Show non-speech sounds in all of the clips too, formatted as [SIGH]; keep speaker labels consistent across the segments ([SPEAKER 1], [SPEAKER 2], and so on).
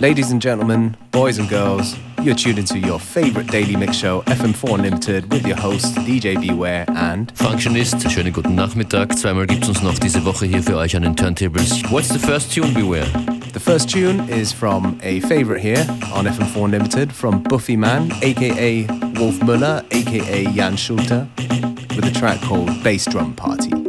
[SPEAKER 1] Ladies and gentlemen, boys and girls, you're tuned into your favorite daily mix show, FM4 Unlimited, with your host DJ Beware and
[SPEAKER 2] Functionist. Schönen guten Nachmittag. Zweimal gibt's uns noch diese Woche hier für euch an den Turntables. What's the first tune, Beware?
[SPEAKER 1] The first tune is from a favorite here on FM4 Unlimited from Bufiman, aka Wolf Muller, aka Jan Schulte, with a track called Bass Drum Party.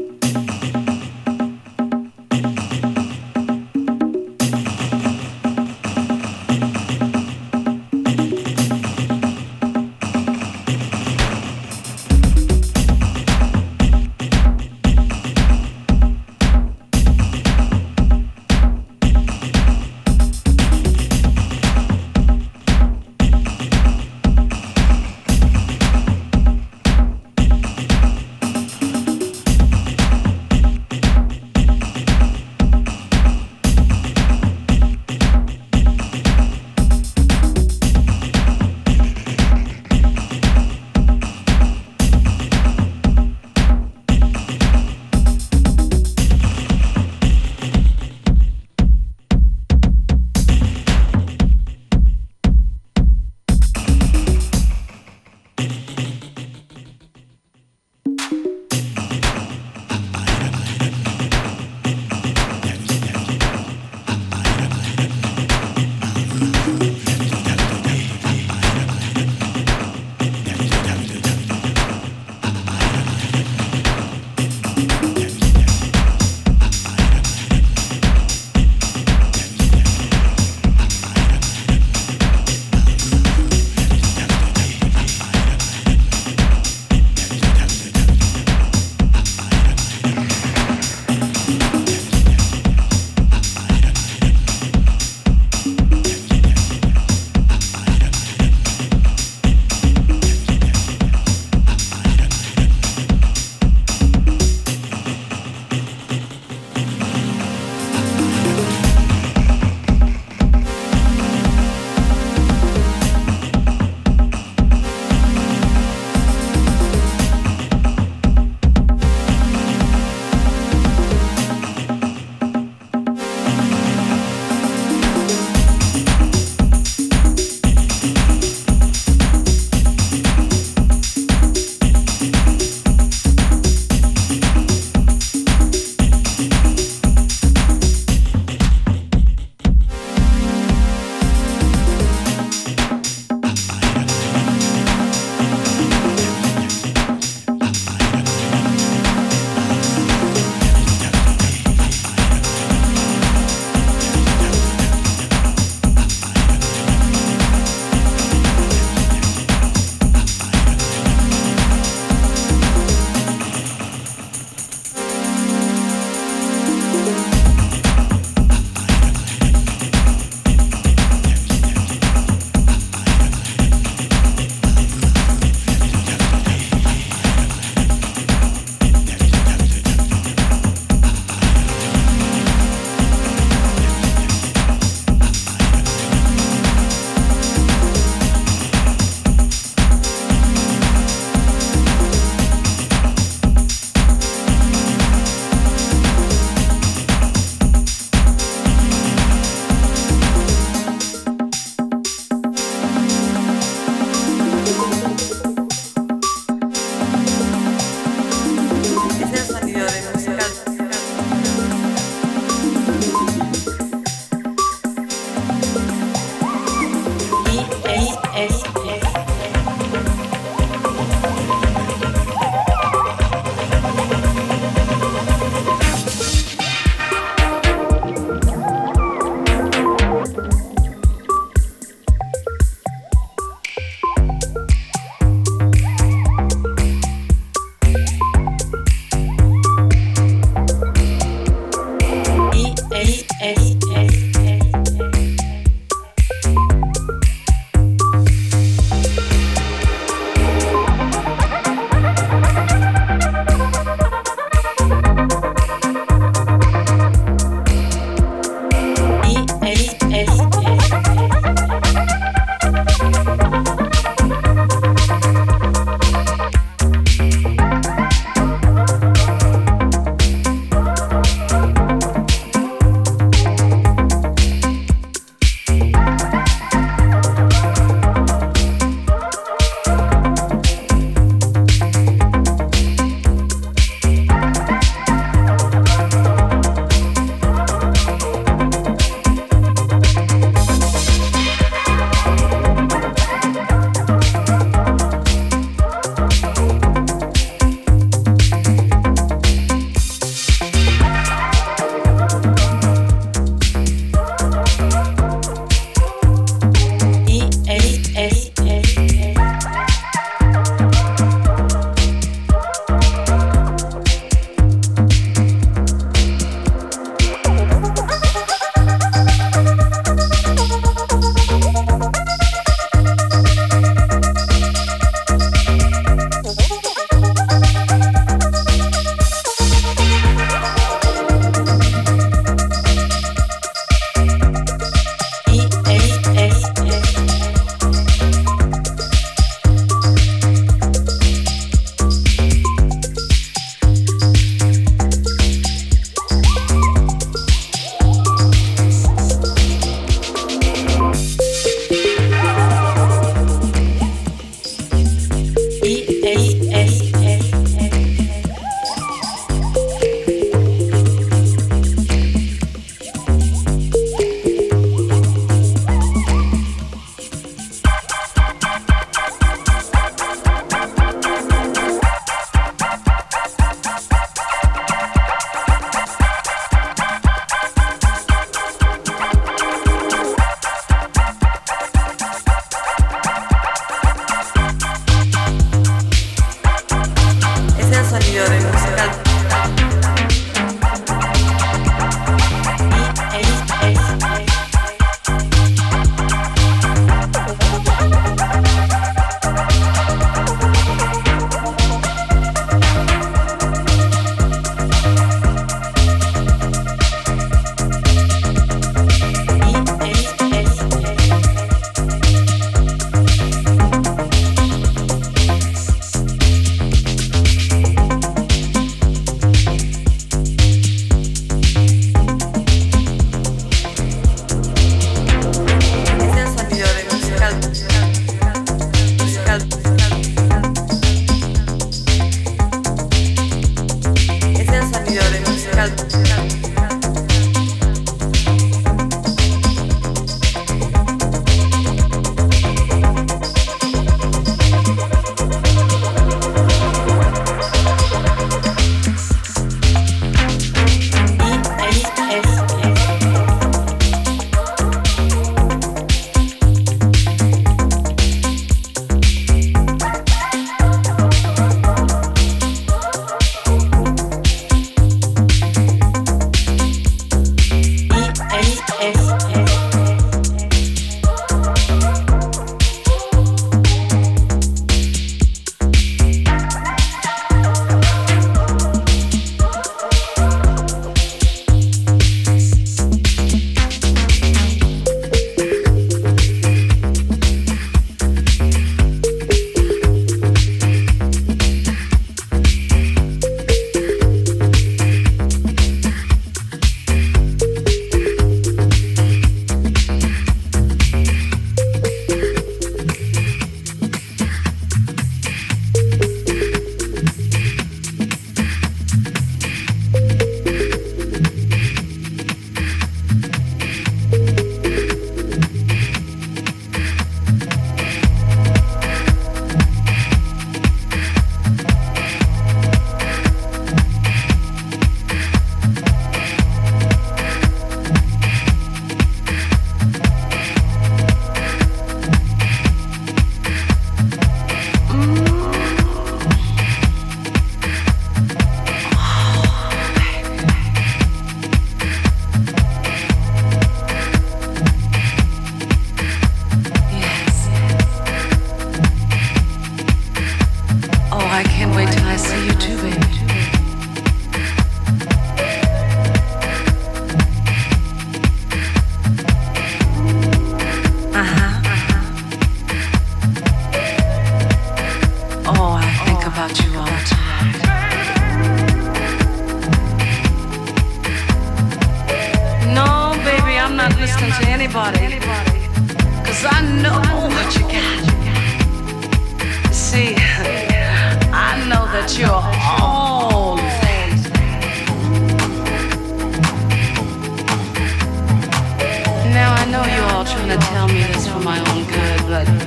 [SPEAKER 3] To tell me this for my own good, but [LAUGHS]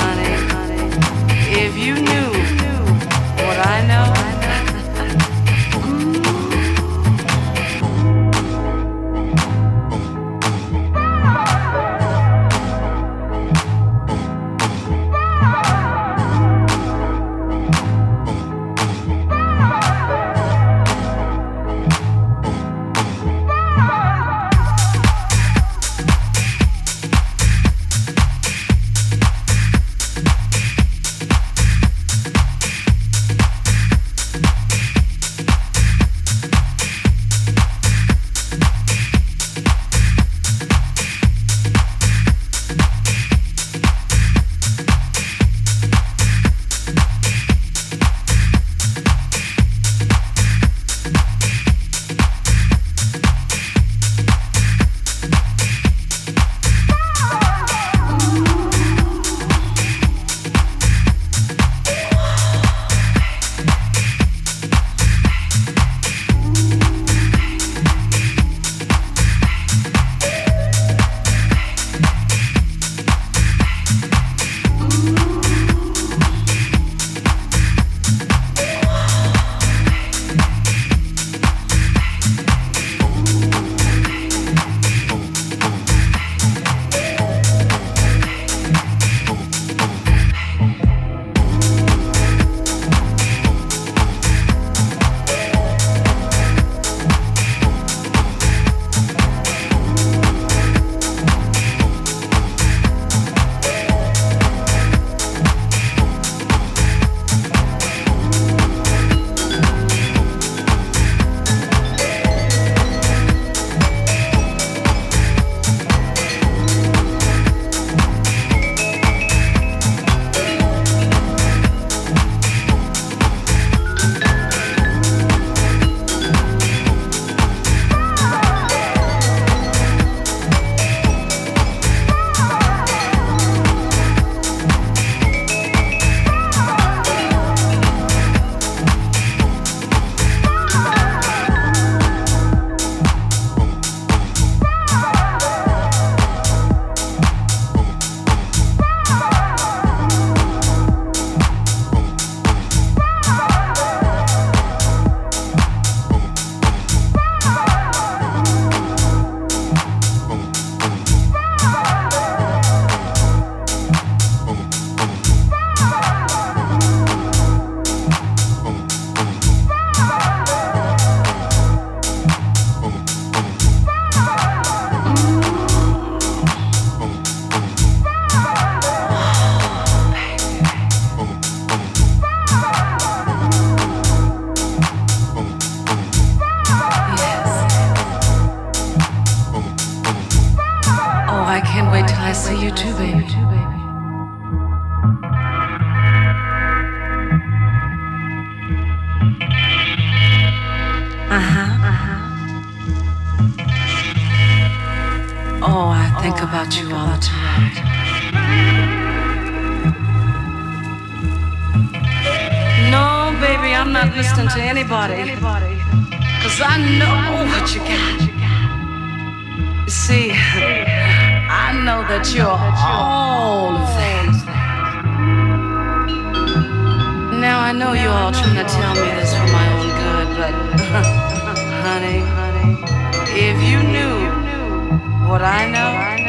[SPEAKER 3] honey, if you knew Uh-huh. uh-huh. Oh, I think oh, about I you all the time. No, baby, I'm not baby, listening I'm not to anybody. Cause I know, I know what you got. You got. See, I know that you're, know that you're all, of things. Now I know you're all trying to tell me this for my own honey, honey, if you knew what I know.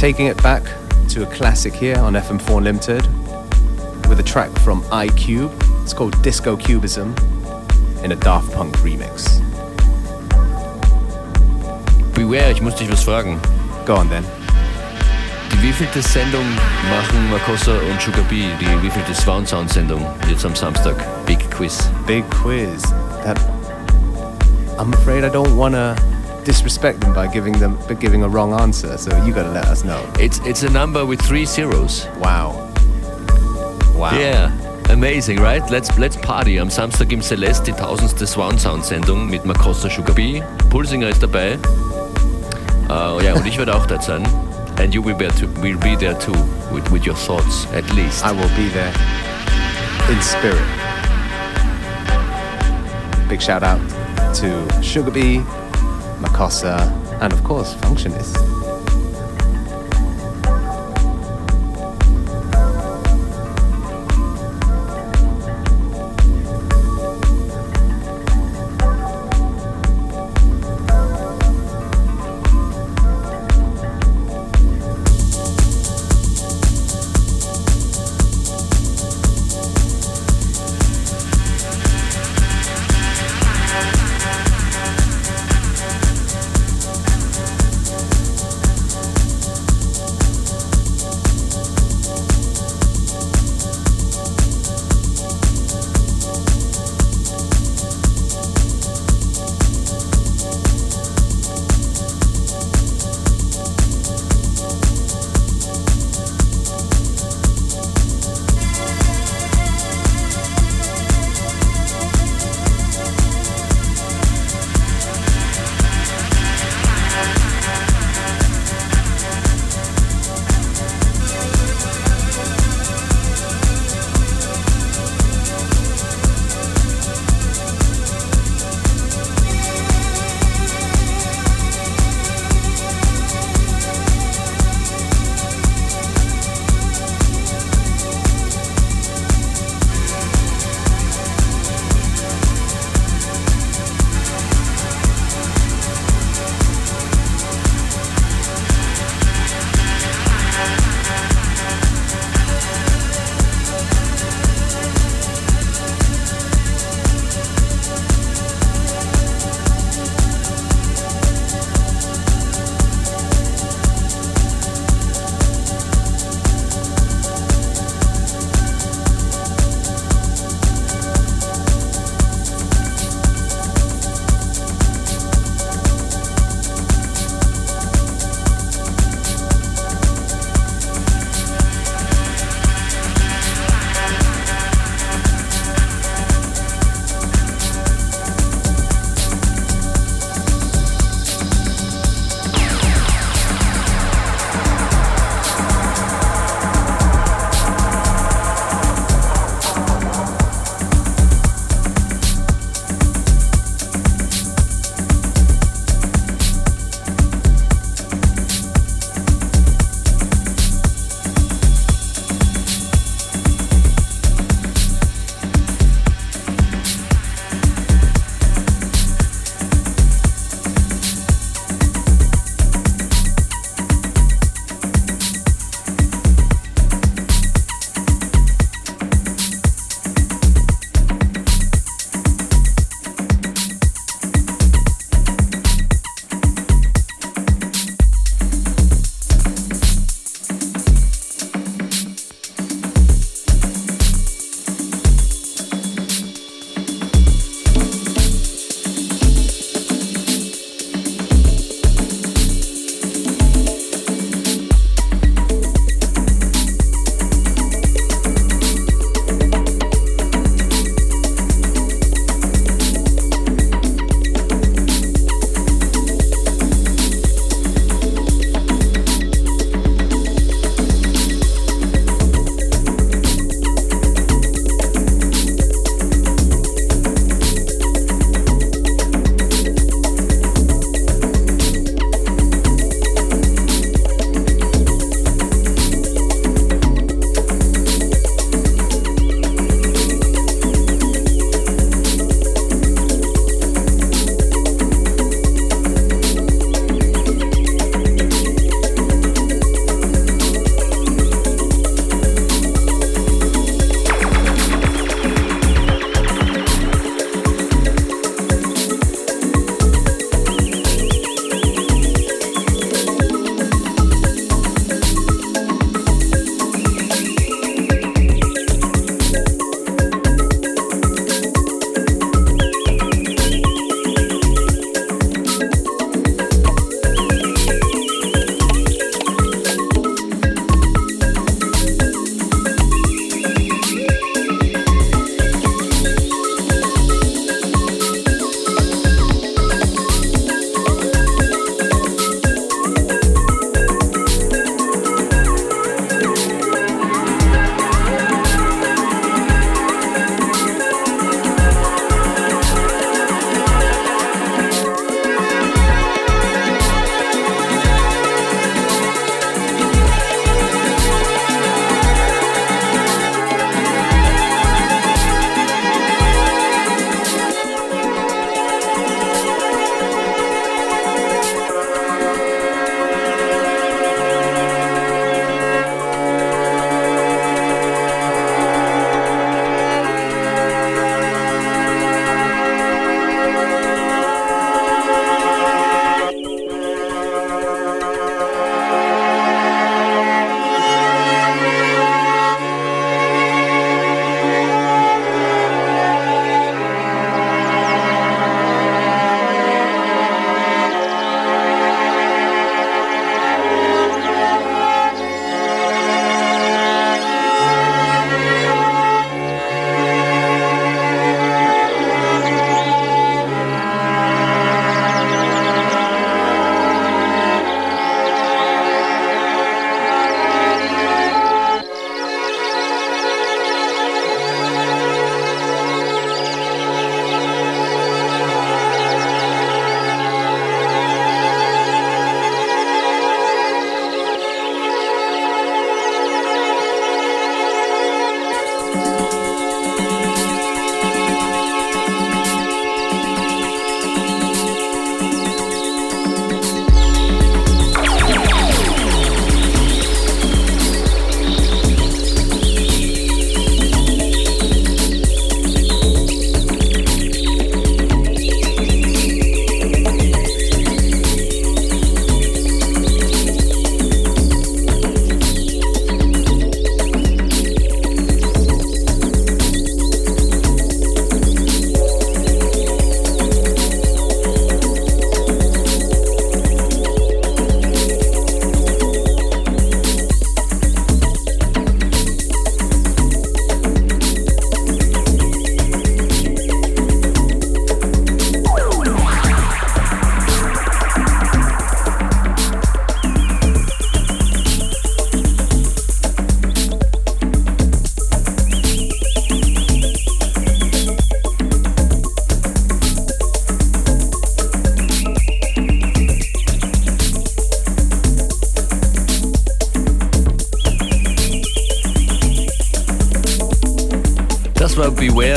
[SPEAKER 1] Taking it back to a classic here on FM4 Unlimited with a track from iCube. It's called Disco Cubizm in a Daft Punk remix.
[SPEAKER 2] Beware, ich muss dich was fragen.
[SPEAKER 1] Go on then.
[SPEAKER 2] Die wievielte Sendung machen Makossa und Sugar B? Die wievielte Swound Sound Sendung jetzt am Samstag? Big Quiz.
[SPEAKER 1] Big quiz. That I'm afraid I don't wanna disrespect them by giving them by giving a wrong answer. So you gotta let us know.
[SPEAKER 2] It's it's a number with three zeros.
[SPEAKER 1] Wow. Wow.
[SPEAKER 2] Yeah. Amazing, right? Let's let's party. Am Samstag im Celeste die tausendste Swound Sound Sendung mit Makossa Sugar B. Pulsinger ist dabei. Uh, ja, und ich werde auch dort sein. And you will be, too, will be there too, with, with your thoughts, at least. I
[SPEAKER 1] will be there in spirit. Big shout out to Sugar B, Makossa, and of course, Functionist.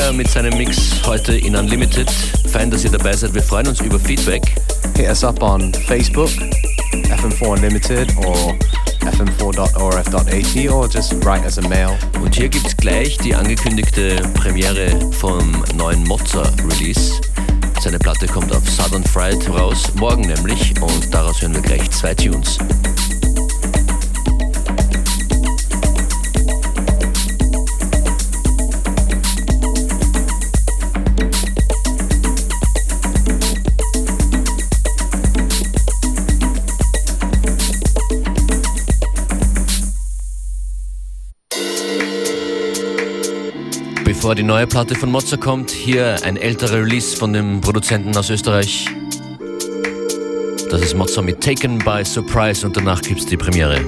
[SPEAKER 2] Beware mit seinem Mix heute in Unlimited. Fein, dass ihr dabei seid. Wir freuen uns über Feedback.
[SPEAKER 1] Hit us up on Facebook, FM4 Unlimited or fm4.orf.at or just write us a mail.
[SPEAKER 2] Und hier gibt's gleich die angekündigte Premiere vom neuen Mozza-Release. Seine Platte kommt auf Southern Fried raus, morgen nämlich, und daraus hören wir gleich zwei Tunes. Bevor die neue Platte von Mozart kommt, hier ein älterer Release von dem Produzenten aus Österreich. Das ist Mozart mit Taken by Surprise und danach gibt's die Premiere.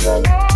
[SPEAKER 2] Thank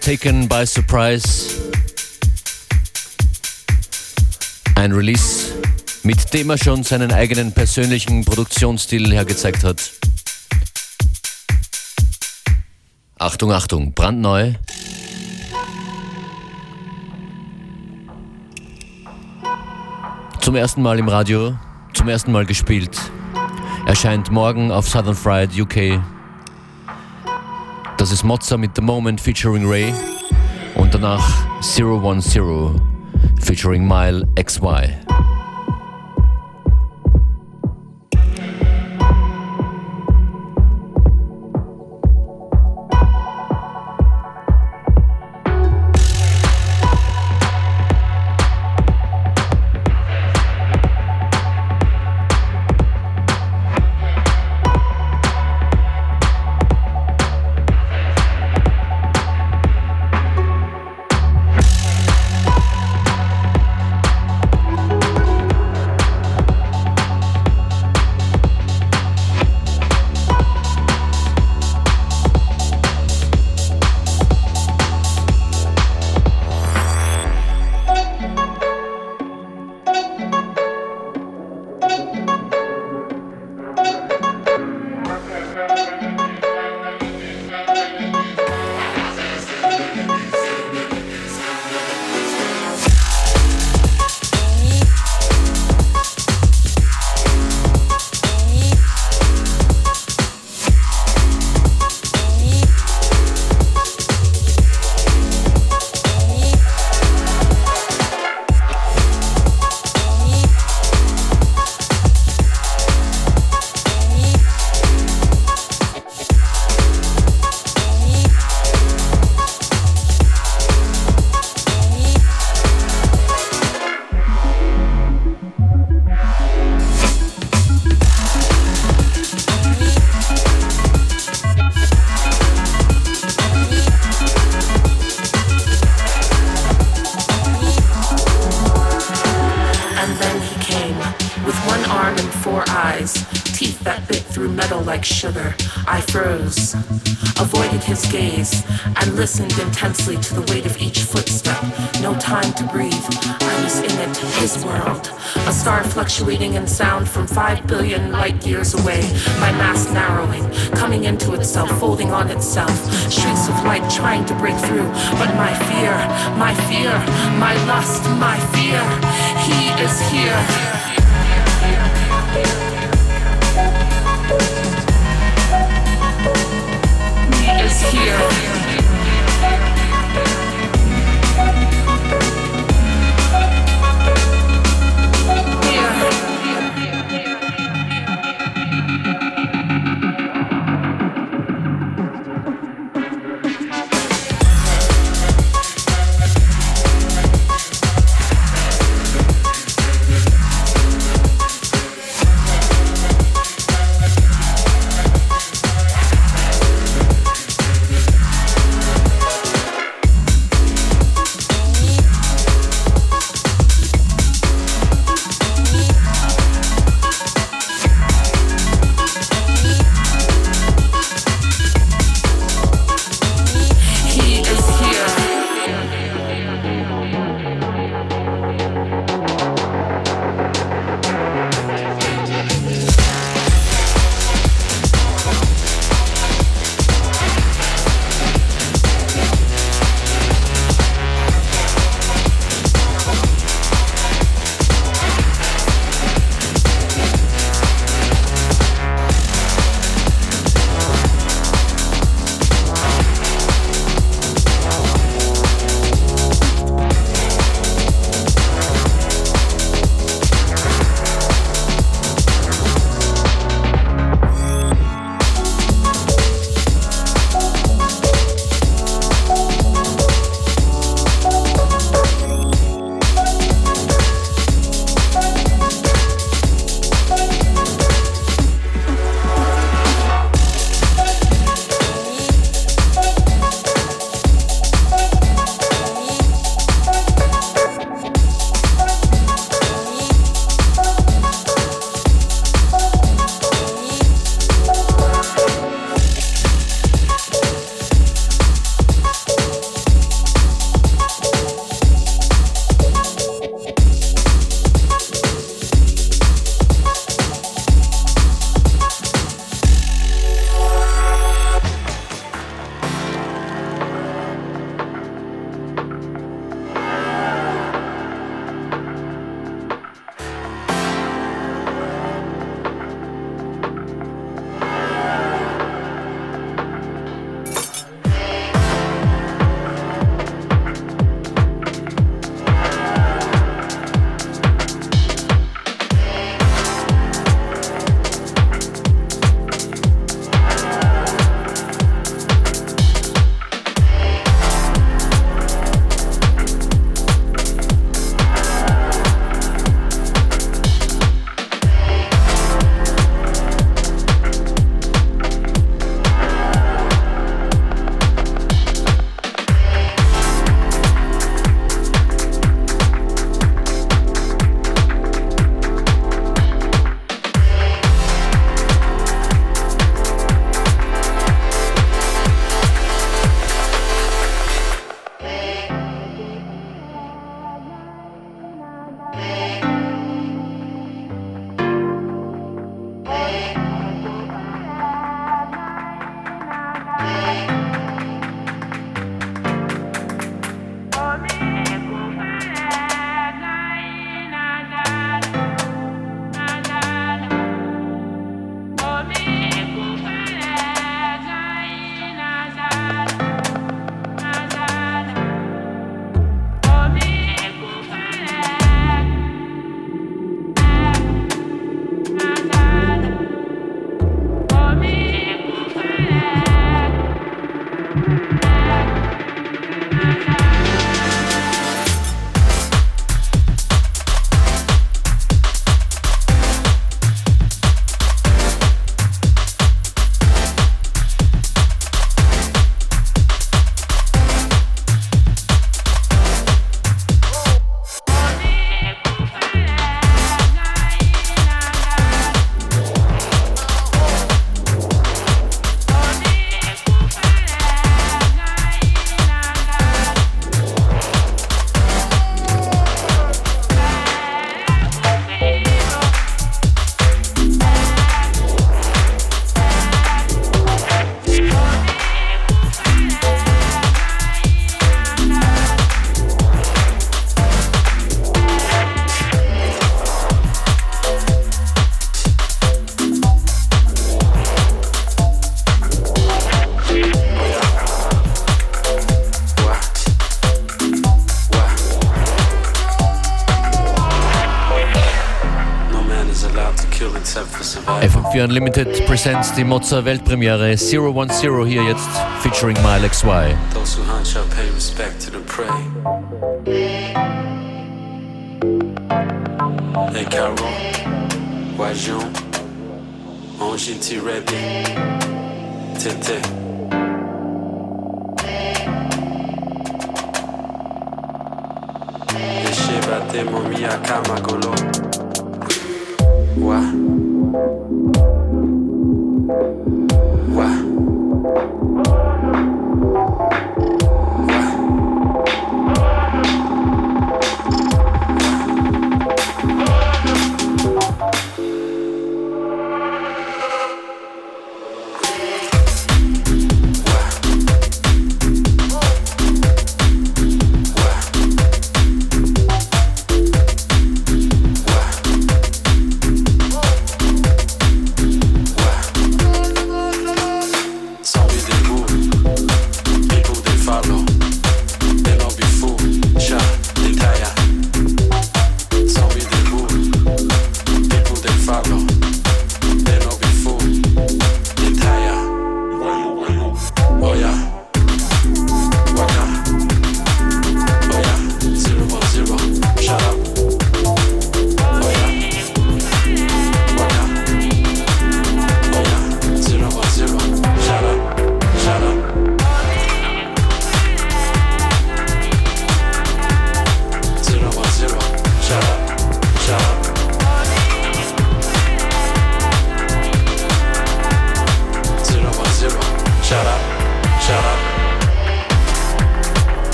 [SPEAKER 2] taken by surprise. Ein Release, mit dem er schon seinen eigenen persönlichen Produktionsstil hergezeigt hat. Achtung, Achtung, brandneu. Zum ersten Mal im Radio, zum ersten Mal gespielt. Erscheint morgen auf Southern Fried UK. Das ist Mozza mit The Moment featuring Ray und danach 010 featuring Mile XY.
[SPEAKER 4] Intensely to the weight of each footstep. No time to breathe. I was in it, his world. A star fluctuating in sound from five billion light years away. My mass narrowing, coming into itself, folding on itself. Streaks of light trying to break through. But my fear, my fear, my lust, my fear, he is here. He is here.
[SPEAKER 5] FM4
[SPEAKER 2] Unlimited presents die Mozza Weltpremiere 010 hier jetzt featuring Mile XY.
[SPEAKER 5] Those who hunt shall pay respect to the prey. Hey Caron, Wajon, Rebbe, Tete. Wa.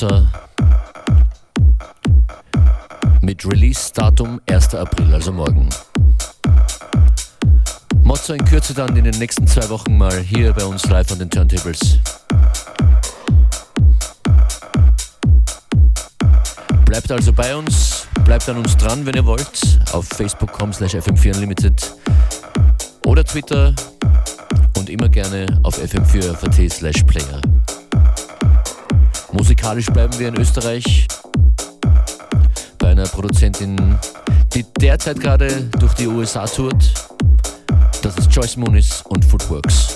[SPEAKER 2] Mozza mit Release-Datum 1. April, also morgen. Mozza in Kürze dann in den nächsten zwei Wochen mal hier bei uns live an den Turntables. Bleibt also bei uns, bleibt an uns dran, wenn ihr wollt, auf facebook.com slash fm4 unlimited oder Twitter und immer gerne auf fm4.at slash player. Musikalisch bleiben wir in Österreich bei einer Produzentin, die derzeit gerade durch die USA tourt. Das ist Joyce Moonis und Footworks.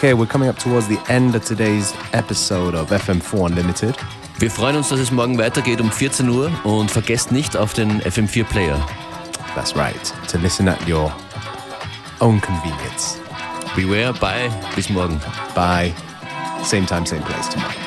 [SPEAKER 1] Okay, we're coming up towards the end of today's episode of FM4 Unlimited.
[SPEAKER 2] Wir freuen uns, dass es morgen weitergeht um 14 Uhr und vergesst nicht auf den FM4 Player.
[SPEAKER 1] That's right, to listen at your own convenience.
[SPEAKER 2] Beware, bye, bis morgen.
[SPEAKER 1] Bye. Same time, same place tomorrow.